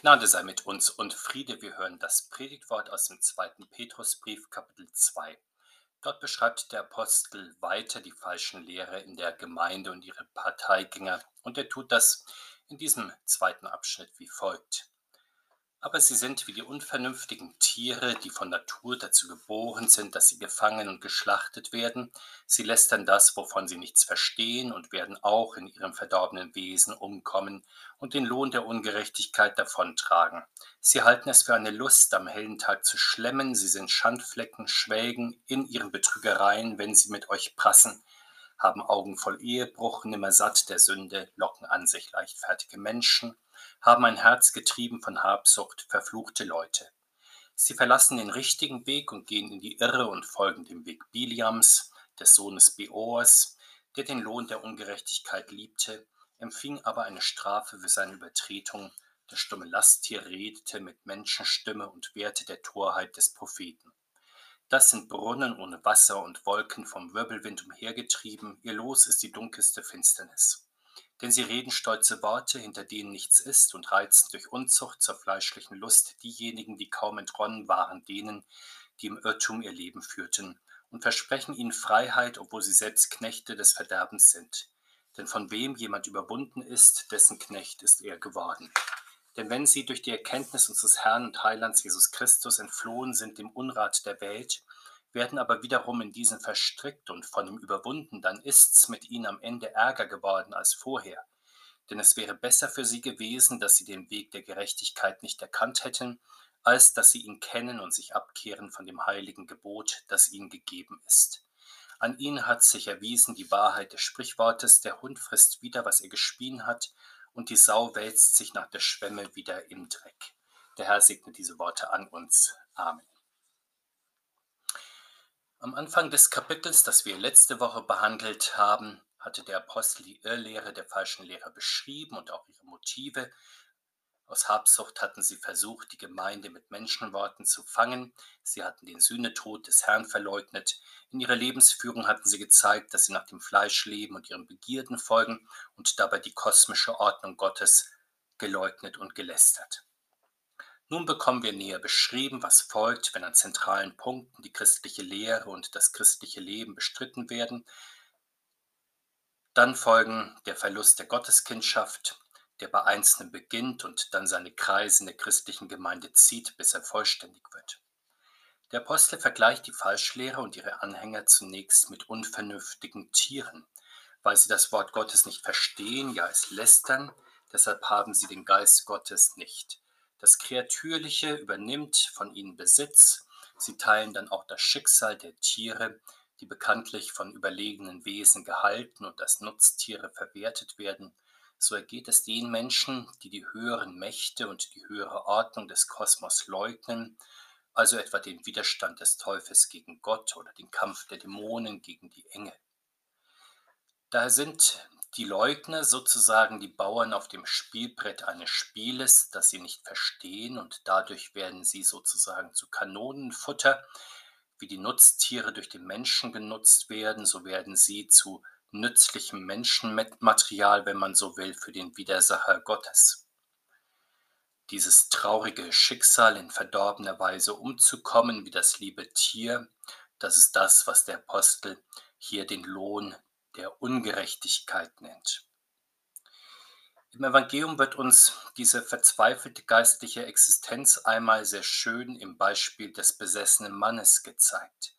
Gnade sei mit uns und Friede. Wir hören das Predigtwort aus dem zweiten Petrusbrief, Kapitel 2. Dort beschreibt der Apostel weiter die falschen Lehre in der Gemeinde und ihre Parteigänger. Und er tut das in diesem zweiten Abschnitt wie folgt. Aber sie sind wie die unvernünftigen Tiere, die von Natur dazu geboren sind, dass sie gefangen und geschlachtet werden. Sie lästern das, wovon sie nichts verstehen, und werden auch in ihrem verdorbenen Wesen umkommen und den Lohn der Ungerechtigkeit davontragen. Sie halten es für eine Lust, am hellen Tag zu schlemmen. Sie sind Schandflecken, schwelgen in ihren Betrügereien, wenn sie mit euch prassen haben Augen voll Ehebruch, nimmer satt der Sünde, locken an sich leichtfertige Menschen, haben ein Herz getrieben von Habsucht, verfluchte Leute. Sie verlassen den richtigen Weg und gehen in die Irre und folgen dem Weg Biliams, des Sohnes Beors, der den Lohn der Ungerechtigkeit liebte, empfing aber eine Strafe für seine Übertretung. Der stumme Lasttier redete mit Menschenstimme und wehrte der Torheit des Propheten. Das sind Brunnen ohne Wasser und Wolken vom Wirbelwind umhergetrieben, ihr Los ist die dunkelste Finsternis. Denn sie reden stolze Worte, hinter denen nichts ist, und reizen durch Unzucht zur fleischlichen Lust diejenigen, die kaum entronnen waren, denen, die im Irrtum ihr Leben führten, und versprechen ihnen Freiheit, obwohl sie selbst Knechte des Verderbens sind. Denn von wem jemand überwunden ist, dessen Knecht ist er geworden. Denn wenn sie durch die Erkenntnis unseres Herrn und Heilands Jesus Christus entflohen sind dem Unrat der Welt, werden aber wiederum in diesen verstrickt und von ihm überwunden, dann ist's mit ihnen am Ende ärger geworden als vorher. Denn es wäre besser für sie gewesen, dass sie den Weg der Gerechtigkeit nicht erkannt hätten, als dass sie ihn kennen und sich abkehren von dem heiligen Gebot, das ihnen gegeben ist. An ihnen hat sich erwiesen die Wahrheit des Sprichwortes, der Hund frisst wieder, was er gespien hat, und die Sau wälzt sich nach der Schwemme wieder im Dreck. Der Herr segne diese Worte an uns. Amen. Am Anfang des Kapitels, das wir letzte Woche behandelt haben, hatte der Apostel die Irrlehre der falschen Lehrer beschrieben und auch ihre Motive. Aus Habsucht hatten sie versucht, die Gemeinde mit Menschenworten zu fangen. Sie hatten den Sühnetod des Herrn verleugnet. In ihrer Lebensführung hatten sie gezeigt, dass sie nach dem Fleisch leben und ihren Begierden folgen und dabei die kosmische Ordnung Gottes geleugnet und gelästert. Nun bekommen wir näher beschrieben, was folgt, wenn an zentralen Punkten die christliche Lehre und das christliche Leben bestritten werden. Dann folgen der Verlust der Gotteskindschaft, der bei Einzelnen beginnt und dann seine Kreise in der christlichen Gemeinde zieht, bis er vollständig wird. Der Apostel vergleicht die Falschlehre und ihre Anhänger zunächst mit unvernünftigen Tieren, weil sie das Wort Gottes nicht verstehen, ja es lästern, deshalb haben sie den Geist Gottes nicht. Das Kreatürliche übernimmt von ihnen Besitz, sie teilen dann auch das Schicksal der Tiere, die bekanntlich von überlegenen Wesen gehalten und als Nutztiere verwertet werden, so ergeht es den Menschen, die die höheren Mächte und die höhere Ordnung des Kosmos leugnen, also etwa den Widerstand des Teufels gegen Gott oder den Kampf der Dämonen gegen die Engel. Daher sind die Leugner sozusagen die Bauern auf dem Spielbrett eines Spieles, das sie nicht verstehen, und dadurch werden sie sozusagen zu Kanonenfutter. Wie die Nutztiere durch den Menschen genutzt werden, so werden sie zu nützlichem Menschenmaterial, wenn man so will, für den Widersacher Gottes. Dieses traurige Schicksal in verdorbener Weise umzukommen wie das liebe Tier, das ist das, was der Apostel hier den Lohn der Ungerechtigkeit nennt. Im Evangelium wird uns diese verzweifelte geistliche Existenz einmal sehr schön im Beispiel des besessenen Mannes gezeigt.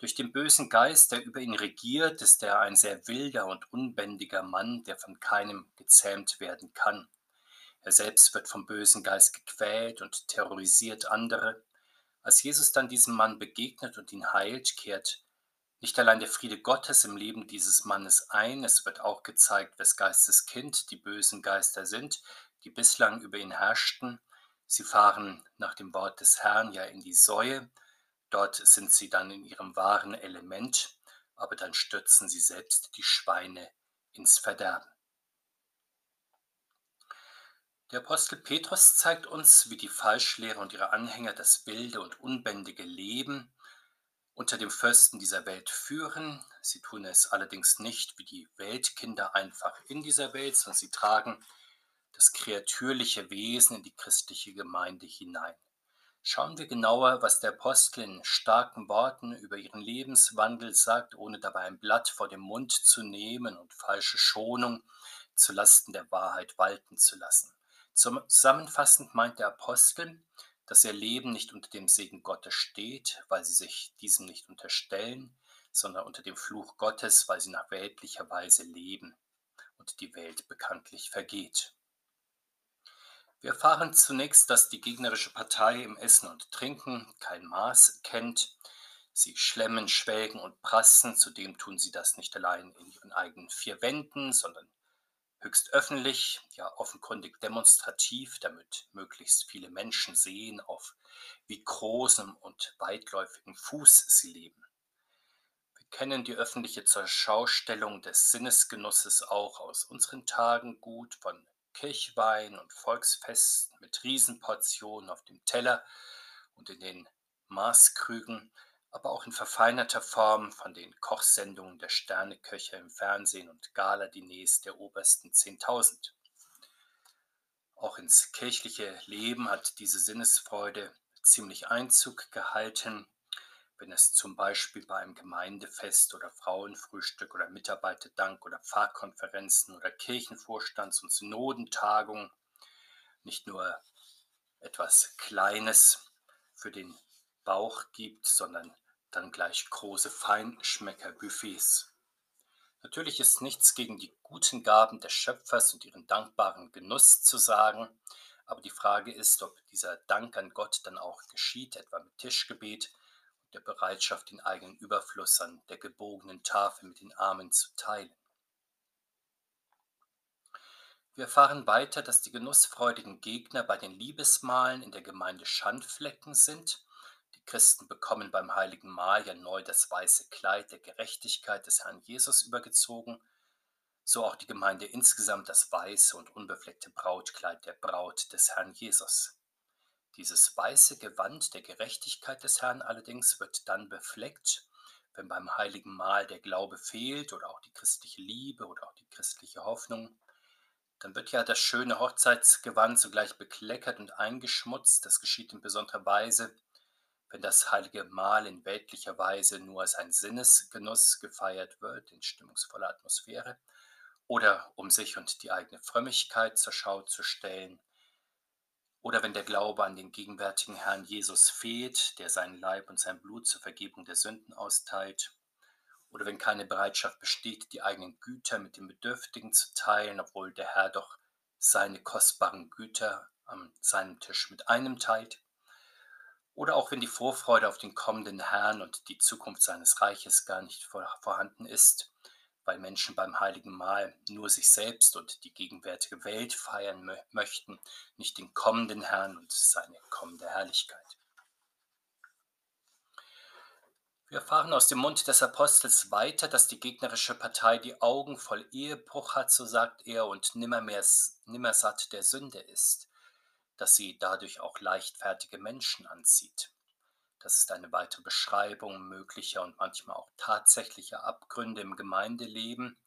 Durch den bösen Geist, der über ihn regiert, ist er ein sehr wilder und unbändiger Mann, der von keinem gezähmt werden kann. Er selbst wird vom bösen Geist gequält und terrorisiert andere. Als Jesus dann diesem Mann begegnet und ihn heilt, kehrt nicht allein der Friede Gottes im Leben dieses Mannes ein, es wird auch gezeigt, wes Geistes Kind die bösen Geister sind, die bislang über ihn herrschten. Sie fahren nach dem Wort des Herrn ja in die Säue, Dort sind sie dann in ihrem wahren Element, aber dann stürzen sie selbst die Schweine ins Verderben. Der Apostel Petrus zeigt uns, wie die Falschlehre und ihre Anhänger das wilde und unbändige Leben unter dem Fürsten dieser Welt führen. Sie tun es allerdings nicht wie die Weltkinder einfach in dieser Welt, sondern sie tragen das kreatürliche Wesen in die christliche Gemeinde hinein. Schauen wir genauer, was der Apostel in starken Worten über ihren Lebenswandel sagt, ohne dabei ein Blatt vor den Mund zu nehmen und falsche Schonung zu Lasten der Wahrheit walten zu lassen. Zusammenfassend meint der Apostel, dass ihr Leben nicht unter dem Segen Gottes steht, weil sie sich diesem nicht unterstellen, sondern unter dem Fluch Gottes, weil sie nach weltlicher Weise leben und die Welt bekanntlich vergeht. Wir erfahren zunächst, dass die gegnerische Partei im Essen und Trinken kein Maß kennt. Sie schlemmen, schwelgen und prassen, zudem tun sie das nicht allein in ihren eigenen vier Wänden, sondern höchst öffentlich, ja offenkundig demonstrativ, damit möglichst viele Menschen sehen, auf wie großem und weitläufigem Fuß sie leben. Wir kennen die öffentliche Zurschaustellung des Sinnesgenusses auch aus unseren Tagen gut, von Kirchwein und Volksfesten mit Riesenportionen auf dem Teller und in den Maßkrügen, aber auch in verfeinerter Form von den Kochsendungen der Sterneköche im Fernsehen und Galadiners der obersten 10.000. Auch ins kirchliche Leben hat diese Sinnesfreude ziemlich Einzug gehalten, wenn es zum Beispiel bei einem Gemeindefest oder Frauenfrühstück oder Mitarbeiterdank oder Pfarrkonferenzen oder Kirchenvorstands- und Synodentagungen nicht nur etwas Kleines für den Bauch gibt, sondern dann gleich große Feinschmecker-Buffets. Natürlich ist nichts gegen die guten Gaben des Schöpfers und ihren dankbaren Genuss zu sagen, aber die Frage ist, ob dieser Dank an Gott dann auch geschieht, etwa mit Tischgebet der Bereitschaft, den eigenen Überfluss an der gebogenen Tafel mit den Armen zu teilen. Wir erfahren weiter, dass die genussfreudigen Gegner bei den Liebesmalen in der Gemeinde Schandflecken sind Christen bekommen beim heiligen Mahl ja neu das weiße Kleid der Gerechtigkeit des Herrn Jesus übergezogen, so auch die Gemeinde insgesamt das weiße und unbefleckte Brautkleid der Braut des Herrn Jesus. Dieses weiße Gewand der Gerechtigkeit des Herrn allerdings wird dann befleckt, wenn beim heiligen Mahl der Glaube fehlt oder auch die christliche Liebe oder auch die christliche Hoffnung. Dann wird ja das schöne Hochzeitsgewand sogleich bekleckert und eingeschmutzt. Das geschieht in besonderer Weise, wenn das heilige Mahl in weltlicher Weise nur als ein Sinnesgenuss gefeiert wird, in stimmungsvoller Atmosphäre, oder um sich und die eigene Frömmigkeit zur Schau zu stellen, oder wenn der Glaube an den gegenwärtigen Herrn Jesus fehlt, der seinen Leib und sein Blut zur Vergebung der Sünden austeilt, oder wenn keine Bereitschaft besteht, die eigenen Güter mit den Bedürftigen zu teilen, obwohl der Herr doch seine kostbaren Güter an seinem Tisch mit einem teilt, oder auch wenn die Vorfreude auf den kommenden Herrn und die Zukunft seines Reiches gar nicht vorhanden ist, weil Menschen beim heiligen Mahl nur sich selbst und die gegenwärtige Welt feiern möchten, nicht den kommenden Herrn und seine kommende Herrlichkeit. Wir erfahren aus dem Mund des Apostels weiter, dass die gegnerische Partei die Augen voll Ehebruch hat, so sagt er, und nimmermehr, nimmersatt der Sünde ist dass sie dadurch auch leichtfertige Menschen anzieht. Das ist eine weitere Beschreibung möglicher und manchmal auch tatsächlicher Abgründe im Gemeindeleben,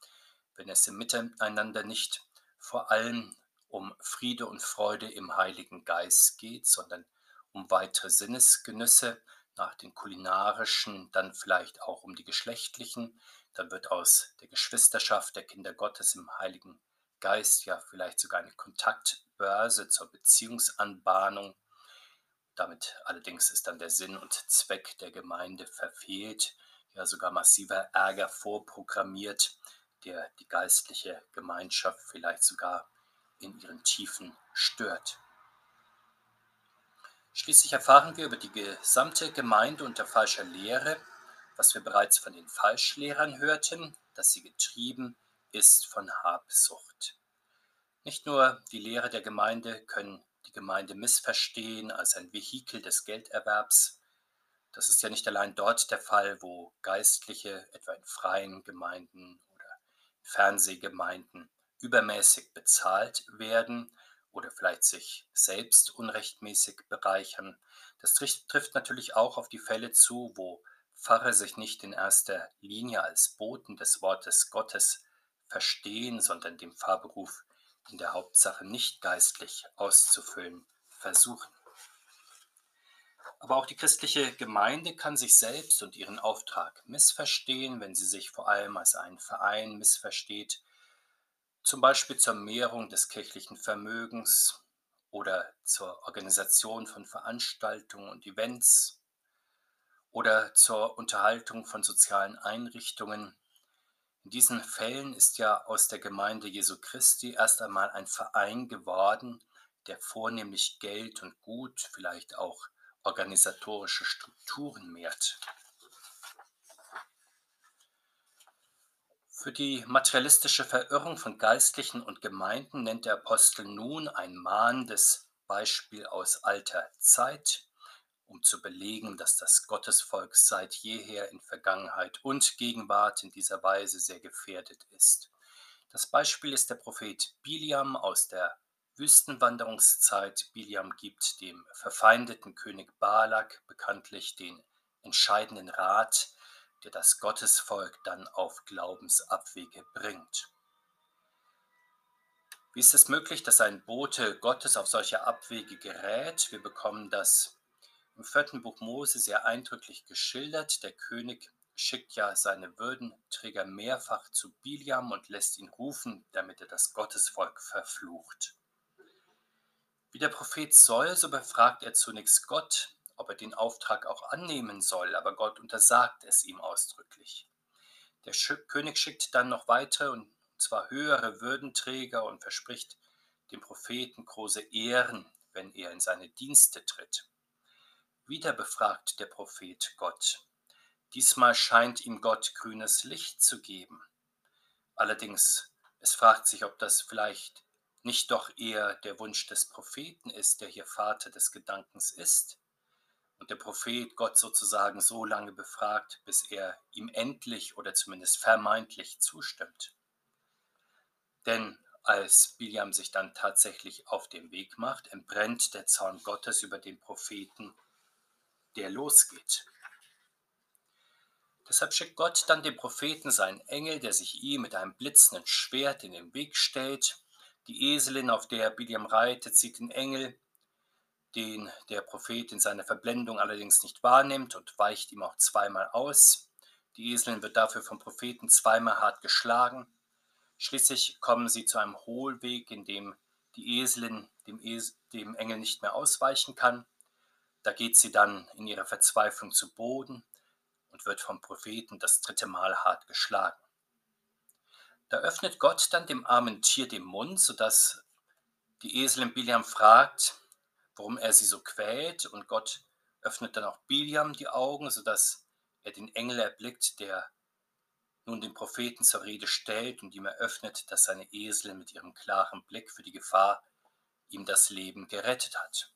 wenn es im Miteinander nicht vor allem um Friede und Freude im Heiligen Geist geht, sondern um weitere Sinnesgenüsse nach den kulinarischen, dann vielleicht auch um die geschlechtlichen. Dann wird aus der Geschwisterschaft der Kinder Gottes im Heiligen Geist ja vielleicht sogar eine Kontaktbörse zur Beziehungsanbahnung. Damit allerdings ist dann der Sinn und Zweck der Gemeinde verfehlt, ja sogar massiver Ärger vorprogrammiert, der die geistliche Gemeinschaft vielleicht sogar in ihren Tiefen stört. Schließlich erfahren wir über die gesamte Gemeinde unter falscher Lehre, was wir bereits von den Falschlehrern hörten, dass sie getrieben ist von Habsucht. Nicht nur die Lehre der Gemeinde können die Gemeinde missverstehen als ein Vehikel des Gelderwerbs. Das ist ja nicht allein dort der Fall, wo Geistliche, etwa in freien Gemeinden oder Fernsehgemeinden, übermäßig bezahlt werden oder vielleicht sich selbst unrechtmäßig bereichern. Das trifft natürlich auch auf die Fälle zu, wo Pfarrer sich nicht in erster Linie als Boten des Wortes Gottes verstehen, sondern dem Pfarrberuf in der Hauptsache nicht geistlich auszufüllen versuchen. Aber auch die christliche Gemeinde kann sich selbst und ihren Auftrag missverstehen, wenn sie sich vor allem als einen Verein missversteht, zum Beispiel zur Mehrung des kirchlichen Vermögens oder zur Organisation von Veranstaltungen und Events oder zur Unterhaltung von sozialen Einrichtungen. In diesen Fällen ist ja aus der Gemeinde Jesu Christi erst einmal ein Verein geworden, der vornehmlich Geld und Gut, vielleicht auch organisatorische Strukturen mehrt. Für die materialistische Verirrung von Geistlichen und Gemeinden nennt der Apostel nun ein mahnendes Beispiel aus alter Zeit, um zu belegen, dass das Gottesvolk seit jeher in Vergangenheit und Gegenwart in dieser Weise sehr gefährdet ist. Das Beispiel ist der Prophet Biliam aus der Wüstenwanderungszeit Biliam gibt dem verfeindeten König Balak bekanntlich den entscheidenden Rat, der das Gottesvolk dann auf Glaubensabwege bringt. Wie ist es möglich, dass ein Bote Gottes auf solche Abwege gerät? Wir bekommen das im vierten Buch Mose sehr eindrücklich geschildert. Der König schickt ja seine Würdenträger mehrfach zu Biliam und lässt ihn rufen, damit er das Gottesvolk verflucht. Wie der Prophet soll, so befragt er zunächst Gott, ob er den Auftrag auch annehmen soll, aber Gott untersagt es ihm ausdrücklich. Der König schickt dann noch weitere, und zwar höhere Würdenträger und verspricht dem Propheten große Ehren, wenn er in seine Dienste tritt. Wieder befragt der Prophet Gott. Diesmal scheint ihm Gott grünes Licht zu geben. Allerdings, es fragt sich, ob das vielleicht nicht doch eher der Wunsch des Propheten ist, der hier Vater des Gedankens ist, und der Prophet Gott sozusagen so lange befragt, bis er ihm endlich oder zumindest vermeintlich zustimmt. Denn als Biliam sich dann tatsächlich auf den Weg macht, entbrennt der Zorn Gottes über den Propheten, der losgeht. Deshalb schickt Gott dann dem Propheten seinen Engel, der sich ihm mit einem blitzenden Schwert in den Weg stellt die Eselin, auf der Biliam reitet, sieht den Engel, den der Prophet in seiner Verblendung allerdings nicht wahrnimmt und weicht ihm auch zweimal aus. Die Eselin wird dafür vom Propheten zweimal hart geschlagen. Schließlich kommen sie zu einem Hohlweg, in dem die Eselin dem, es dem Engel nicht mehr ausweichen kann. Da geht sie dann in ihrer Verzweiflung zu Boden und wird vom Propheten das dritte Mal hart geschlagen. Da öffnet Gott dann dem armen Tier den Mund, sodass die Eselin Biliam fragt, warum er sie so quält. Und Gott öffnet dann auch Biliam die Augen, sodass er den Engel erblickt, der nun den Propheten zur Rede stellt und ihm eröffnet, dass seine Eselin mit ihrem klaren Blick für die Gefahr ihm das Leben gerettet hat.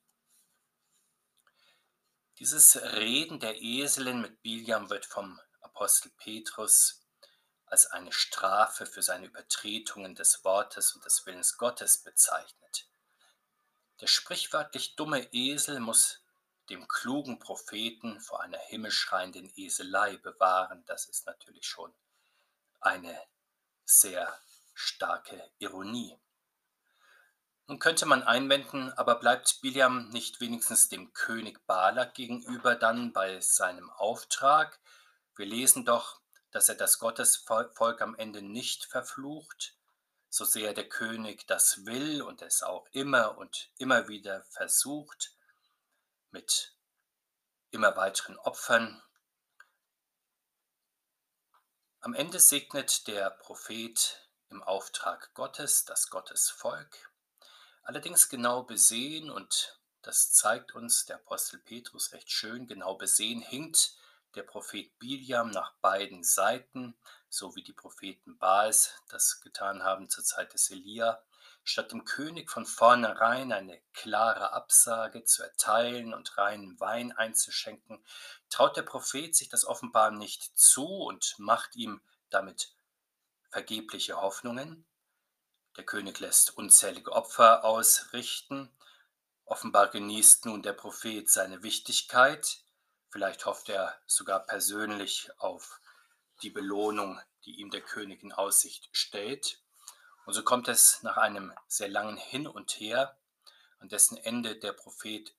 Dieses Reden der Eselin mit Biliam wird vom Apostel Petrus als eine Strafe für seine Übertretungen des Wortes und des Willens Gottes bezeichnet. Der sprichwörtlich dumme Esel muss dem klugen Propheten vor einer himmelschreienden Eselei bewahren. Das ist natürlich schon eine sehr starke Ironie. Nun könnte man einwenden, aber bleibt Biliam nicht wenigstens dem König Balak gegenüber dann bei seinem Auftrag? Wir lesen doch, dass er das Gottesvolk am Ende nicht verflucht, so sehr der König das will und es auch immer und immer wieder versucht, mit immer weiteren Opfern. Am Ende segnet der Prophet im Auftrag Gottes das Gottesvolk, allerdings genau besehen, und das zeigt uns der Apostel Petrus recht schön, genau besehen hinkt der Prophet Biliam nach beiden Seiten, so wie die Propheten Baals das getan haben zur Zeit des Elia, statt dem König von vornherein eine klare Absage zu erteilen und reinen Wein einzuschenken, traut der Prophet sich das offenbar nicht zu und macht ihm damit vergebliche Hoffnungen. Der König lässt unzählige Opfer ausrichten. Offenbar genießt nun der Prophet seine Wichtigkeit. Vielleicht hofft er sogar persönlich auf die Belohnung, die ihm der König in Aussicht stellt. Und so kommt es nach einem sehr langen Hin und Her, an dessen Ende der Prophet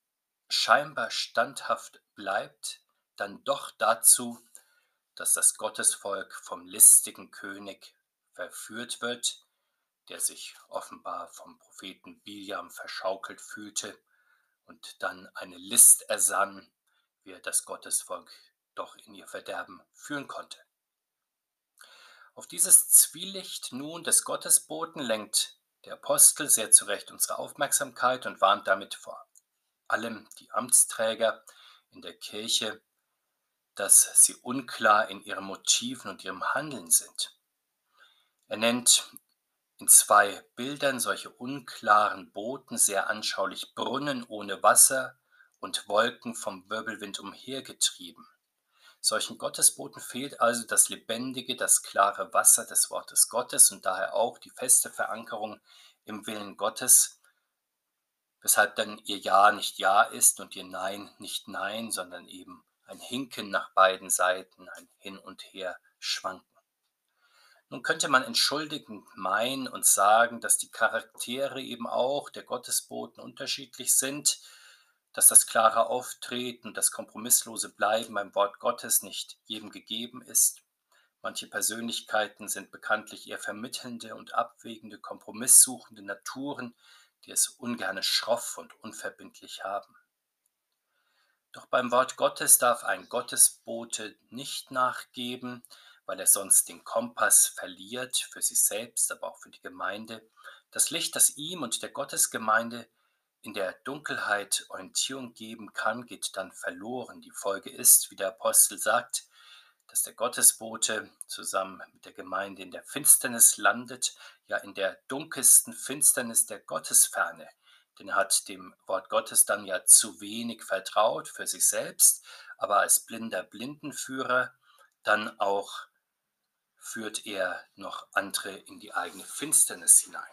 scheinbar standhaft bleibt, dann doch dazu, dass das Gottesvolk vom listigen König verführt wird, der sich offenbar vom Propheten Biliam verschaukelt fühlte und dann eine List ersann, wie er das Gottesvolk doch in ihr Verderben führen konnte. Auf dieses Zwielicht nun des Gottesboten lenkt der Apostel sehr zu Recht unsere Aufmerksamkeit und warnt damit vor allem die Amtsträger in der Kirche, dass sie unklar in ihren Motiven und ihrem Handeln sind. Er nennt in zwei Bildern solche unklaren Booten sehr anschaulich Brunnen ohne Wasser und Wolken vom Wirbelwind umhergetrieben. Solchen Gottesboten fehlt also das lebendige, das klare Wasser des Wortes Gottes und daher auch die feste Verankerung im Willen Gottes, weshalb dann ihr Ja nicht Ja ist und ihr Nein nicht Nein, sondern eben ein Hinken nach beiden Seiten, ein Hin und Her schwanken. Nun könnte man entschuldigend meinen und sagen, dass die Charaktere eben auch der Gottesboten unterschiedlich sind, dass das klare Auftreten, das kompromisslose Bleiben beim Wort Gottes nicht jedem gegeben ist. Manche Persönlichkeiten sind bekanntlich eher vermittelnde und abwägende, kompromisssuchende Naturen, die es ungerne schroff und unverbindlich haben. Doch beim Wort Gottes darf ein Gottesbote nicht nachgeben, weil er sonst den Kompass verliert, für sich selbst, aber auch für die Gemeinde. Das Licht, das ihm und der Gottesgemeinde in der Dunkelheit Orientierung geben kann, geht dann verloren. Die Folge ist, wie der Apostel sagt, dass der Gottesbote zusammen mit der Gemeinde in der Finsternis landet, ja in der dunkelsten Finsternis der Gottesferne. Denn er hat dem Wort Gottes dann ja zu wenig vertraut für sich selbst, aber als blinder Blindenführer dann auch führt er noch andere in die eigene Finsternis hinein.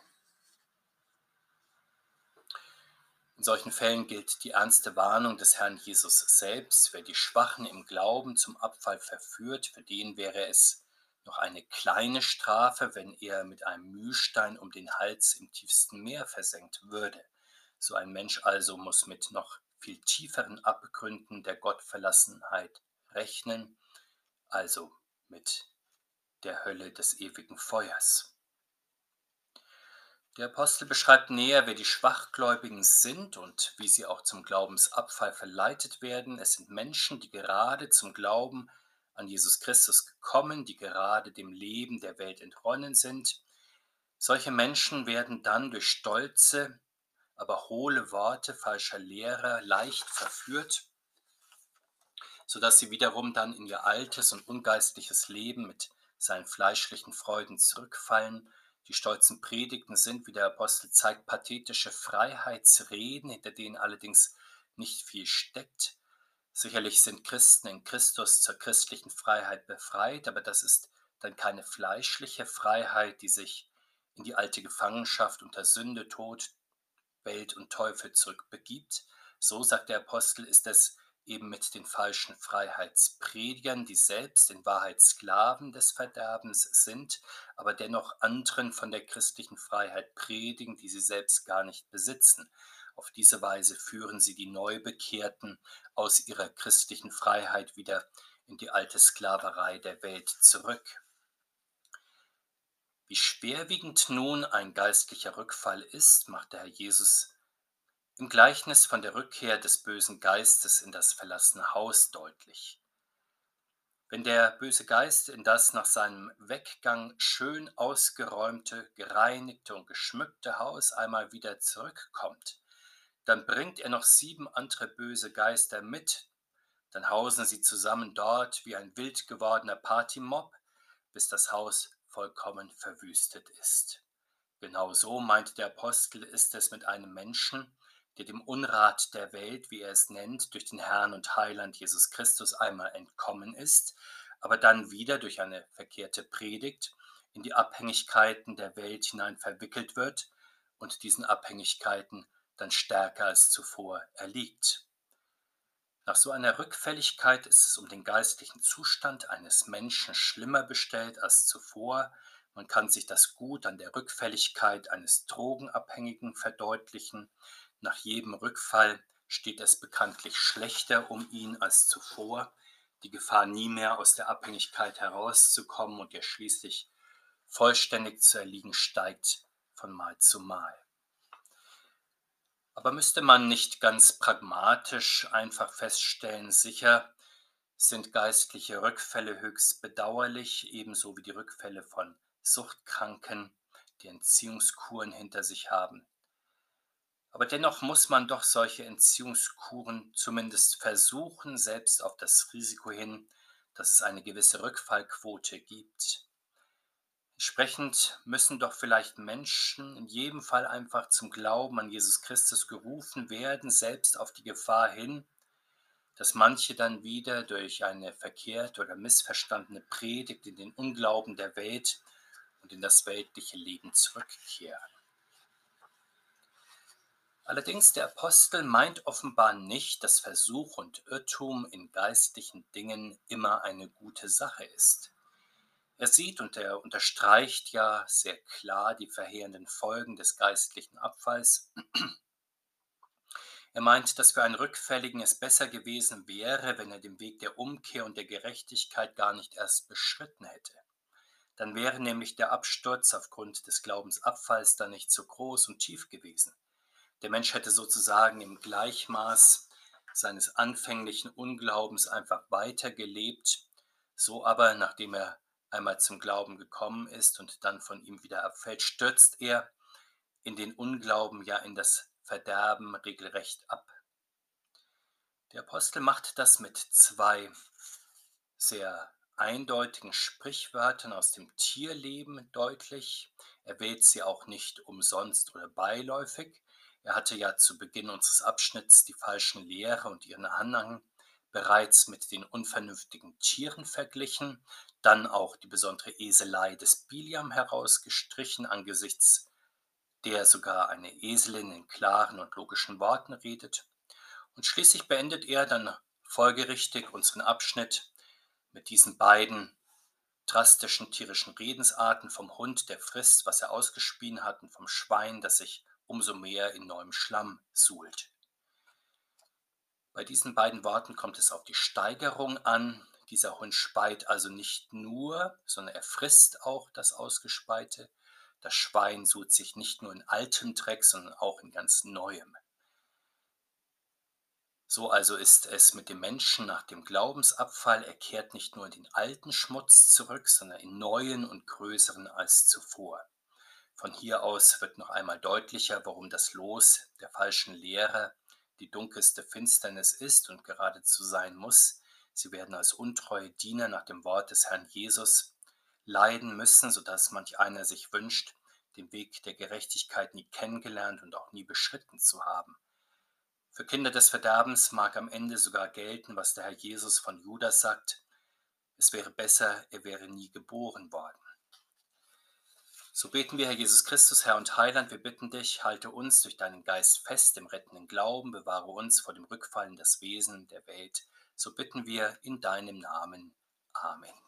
In solchen Fällen gilt die ernste Warnung des Herrn Jesus selbst. Wer die Schwachen im Glauben zum Abfall verführt, für den wäre es noch eine kleine Strafe, wenn er mit einem Mühlstein um den Hals im tiefsten Meer versenkt würde. So ein Mensch also muss mit noch viel tieferen Abgründen der Gottverlassenheit rechnen, also mit der Hölle des ewigen Feuers. Der Apostel beschreibt näher, wer die Schwachgläubigen sind und wie sie auch zum Glaubensabfall verleitet werden. Es sind Menschen, die gerade zum Glauben an Jesus Christus gekommen, die gerade dem Leben der Welt entronnen sind. Solche Menschen werden dann durch stolze, aber hohle Worte falscher Lehrer leicht verführt, sodass sie wiederum dann in ihr altes und ungeistliches Leben mit seinen fleischlichen Freuden zurückfallen die stolzen Predigten sind, wie der Apostel zeigt, pathetische Freiheitsreden, hinter denen allerdings nicht viel steckt. Sicherlich sind Christen in Christus zur christlichen Freiheit befreit, aber das ist dann keine fleischliche Freiheit, die sich in die alte Gefangenschaft unter Sünde, Tod, Welt und Teufel zurückbegibt. So, sagt der Apostel, ist es eben mit den falschen Freiheitspredigern, die selbst in Wahrheit Sklaven des Verderbens sind, aber dennoch anderen von der christlichen Freiheit predigen, die sie selbst gar nicht besitzen. Auf diese Weise führen sie die Neubekehrten aus ihrer christlichen Freiheit wieder in die alte Sklaverei der Welt zurück. Wie schwerwiegend nun ein geistlicher Rückfall ist, macht der Herr Jesus im Gleichnis von der Rückkehr des bösen Geistes in das verlassene Haus deutlich. Wenn der böse Geist in das nach seinem Weggang schön ausgeräumte, gereinigte und geschmückte Haus einmal wieder zurückkommt, dann bringt er noch sieben andere böse Geister mit, dann hausen sie zusammen dort wie ein wild gewordener Partymob, bis das Haus vollkommen verwüstet ist. Genau so, meint der Apostel, ist es mit einem Menschen, der dem Unrat der Welt, wie er es nennt, durch den Herrn und Heiland Jesus Christus einmal entkommen ist, aber dann wieder durch eine verkehrte Predigt in die Abhängigkeiten der Welt hinein verwickelt wird und diesen Abhängigkeiten dann stärker als zuvor erliegt. Nach so einer Rückfälligkeit ist es um den geistlichen Zustand eines Menschen schlimmer bestellt als zuvor. Man kann sich das gut an der Rückfälligkeit eines Drogenabhängigen verdeutlichen. Nach jedem Rückfall steht es bekanntlich schlechter um ihn als zuvor. Die Gefahr, nie mehr aus der Abhängigkeit herauszukommen und ihr schließlich vollständig zu erliegen, steigt von Mal zu Mal. Aber müsste man nicht ganz pragmatisch einfach feststellen, sicher sind geistliche Rückfälle höchst bedauerlich, ebenso wie die Rückfälle von Suchtkranken, die Entziehungskuren hinter sich haben. Aber dennoch muss man doch solche Entziehungskuren zumindest versuchen, selbst auf das Risiko hin, dass es eine gewisse Rückfallquote gibt. Entsprechend müssen doch vielleicht Menschen in jedem Fall einfach zum Glauben an Jesus Christus gerufen werden, selbst auf die Gefahr hin, dass manche dann wieder durch eine verkehrt oder missverstandene Predigt in den Unglauben der Welt und in das weltliche Leben zurückkehren. Allerdings der Apostel meint offenbar nicht, dass Versuch und Irrtum in geistlichen Dingen immer eine gute Sache ist. Er sieht und er unterstreicht ja sehr klar die verheerenden Folgen des geistlichen Abfalls er meint, dass für einen Rückfälligen es besser gewesen wäre, wenn er den Weg der Umkehr und der Gerechtigkeit gar nicht erst beschritten hätte. Dann wäre nämlich der Absturz aufgrund des Glaubensabfalls dann nicht so groß und tief gewesen. Der Mensch hätte sozusagen im Gleichmaß seines anfänglichen Unglaubens einfach weitergelebt, so aber, nachdem er einmal zum Glauben gekommen ist und dann von ihm wieder abfällt, stürzt er in den Unglauben, ja in das Verderben regelrecht ab. Der Apostel macht das mit zwei sehr eindeutigen Sprichwörtern aus dem Tierleben deutlich. Er wählt sie auch nicht umsonst oder beiläufig. Er hatte ja zu Beginn unseres Abschnitts die falschen Lehre und ihren Anhang bereits mit den unvernünftigen Tieren verglichen, dann auch die besondere Eselei des Biliam herausgestrichen angesichts der sogar eine Eselin in klaren und logischen Worten redet. Und schließlich beendet er dann folgerichtig unseren Abschnitt mit diesen beiden drastischen tierischen Redensarten vom Hund, der frisst, was er ausgespien hat, und vom Schwein, das sich umso mehr in neuem Schlamm suhlt. Bei diesen beiden Worten kommt es auf die Steigerung an. Dieser Hund speit also nicht nur, sondern er frisst auch das Ausgespeite. Das Schwein sucht sich nicht nur in altem Dreck, sondern auch in ganz neuem. So also ist es mit dem Menschen nach dem Glaubensabfall. Er kehrt nicht nur in den alten Schmutz zurück, sondern in neuen und größeren als zuvor. Von hier aus wird noch einmal deutlicher, warum das Los der falschen Lehre die dunkelste Finsternis ist und geradezu sein muss. Sie werden als untreue Diener nach dem Wort des Herrn Jesus leiden müssen, sodass manch einer sich wünscht, den Weg der Gerechtigkeit nie kennengelernt und auch nie beschritten zu haben. Für Kinder des Verderbens mag am Ende sogar gelten, was der Herr Jesus von Judas sagt, es wäre besser, er wäre nie geboren worden. So beten wir, Herr Jesus Christus, Herr und Heiland, wir bitten dich, halte uns durch deinen Geist fest im rettenden Glauben, bewahre uns vor dem Rückfallen des Wesen der Welt. So bitten wir in deinem Namen. Amen.